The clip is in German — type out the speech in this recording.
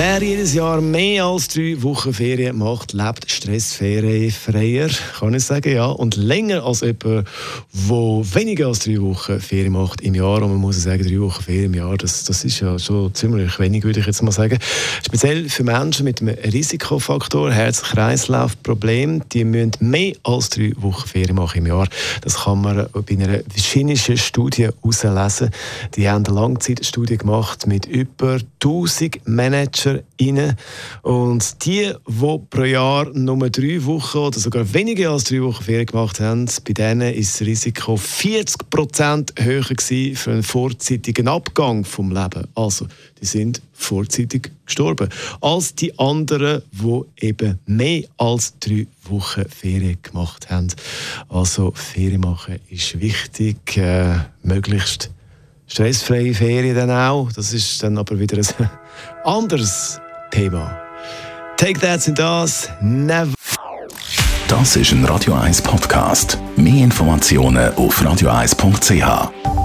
Wer jedes Jahr mehr als drei Wochen Ferien macht, lebt stressferienfreier, kann ich sagen, ja. Und länger als jemand, der weniger als drei Wochen Ferien macht im Jahr. Und man muss sagen, drei Wochen Ferien im Jahr, das, das ist ja schon ziemlich wenig, würde ich jetzt mal sagen. Speziell für Menschen mit einem Risikofaktor, Herz-Kreislauf-Problem, die müssen mehr als drei Wochen Ferien machen im Jahr. Das kann man bei einer finnischen Studie herauslesen. Die haben eine Langzeitstudie gemacht mit über 1000 Managern rein. Und die, die pro Jahr nur drei Wochen oder sogar weniger als drei Wochen Ferien gemacht haben, bei denen ist das Risiko 40 Prozent höher für einen vorzeitigen Abgang vom Leben. Also, die sind vorzeitig gestorben. Als die anderen, die eben mehr als drei Wochen Ferien gemacht haben. Also, Ferien machen ist wichtig, äh, möglichst stressfreie Ferien dann auch. Das ist dann aber wieder ein anderes Thema. Take that sind das. Never. Das ist ein Radio 1 Podcast. Mehr Informationen auf radio1.ch.